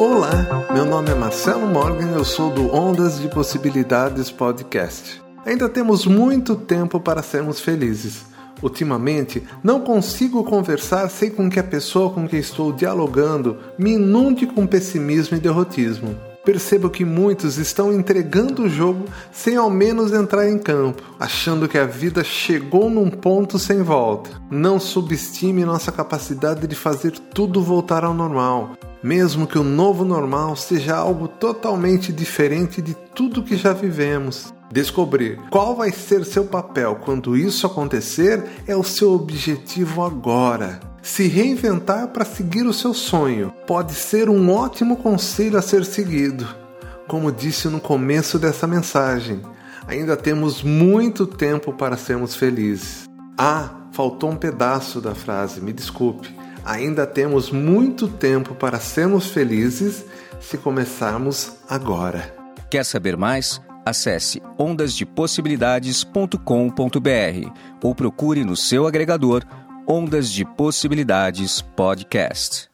Olá, meu nome é Marcelo Morgan, eu sou do Ondas de Possibilidades Podcast. Ainda temos muito tempo para sermos felizes. Ultimamente, não consigo conversar sem com que a pessoa com quem estou dialogando me inunde com pessimismo e derrotismo. Percebo que muitos estão entregando o jogo sem ao menos entrar em campo, achando que a vida chegou num ponto sem volta. Não subestime nossa capacidade de fazer tudo voltar ao normal, mesmo que o novo normal seja algo totalmente diferente de tudo que já vivemos. Descobrir qual vai ser seu papel quando isso acontecer é o seu objetivo agora. Se reinventar para seguir o seu sonho pode ser um ótimo conselho a ser seguido. Como disse no começo dessa mensagem, ainda temos muito tempo para sermos felizes. Ah, faltou um pedaço da frase, me desculpe. Ainda temos muito tempo para sermos felizes se começarmos agora. Quer saber mais? Acesse ondasdepossibilidades.com.br ou procure no seu agregador Ondas de Possibilidades Podcast.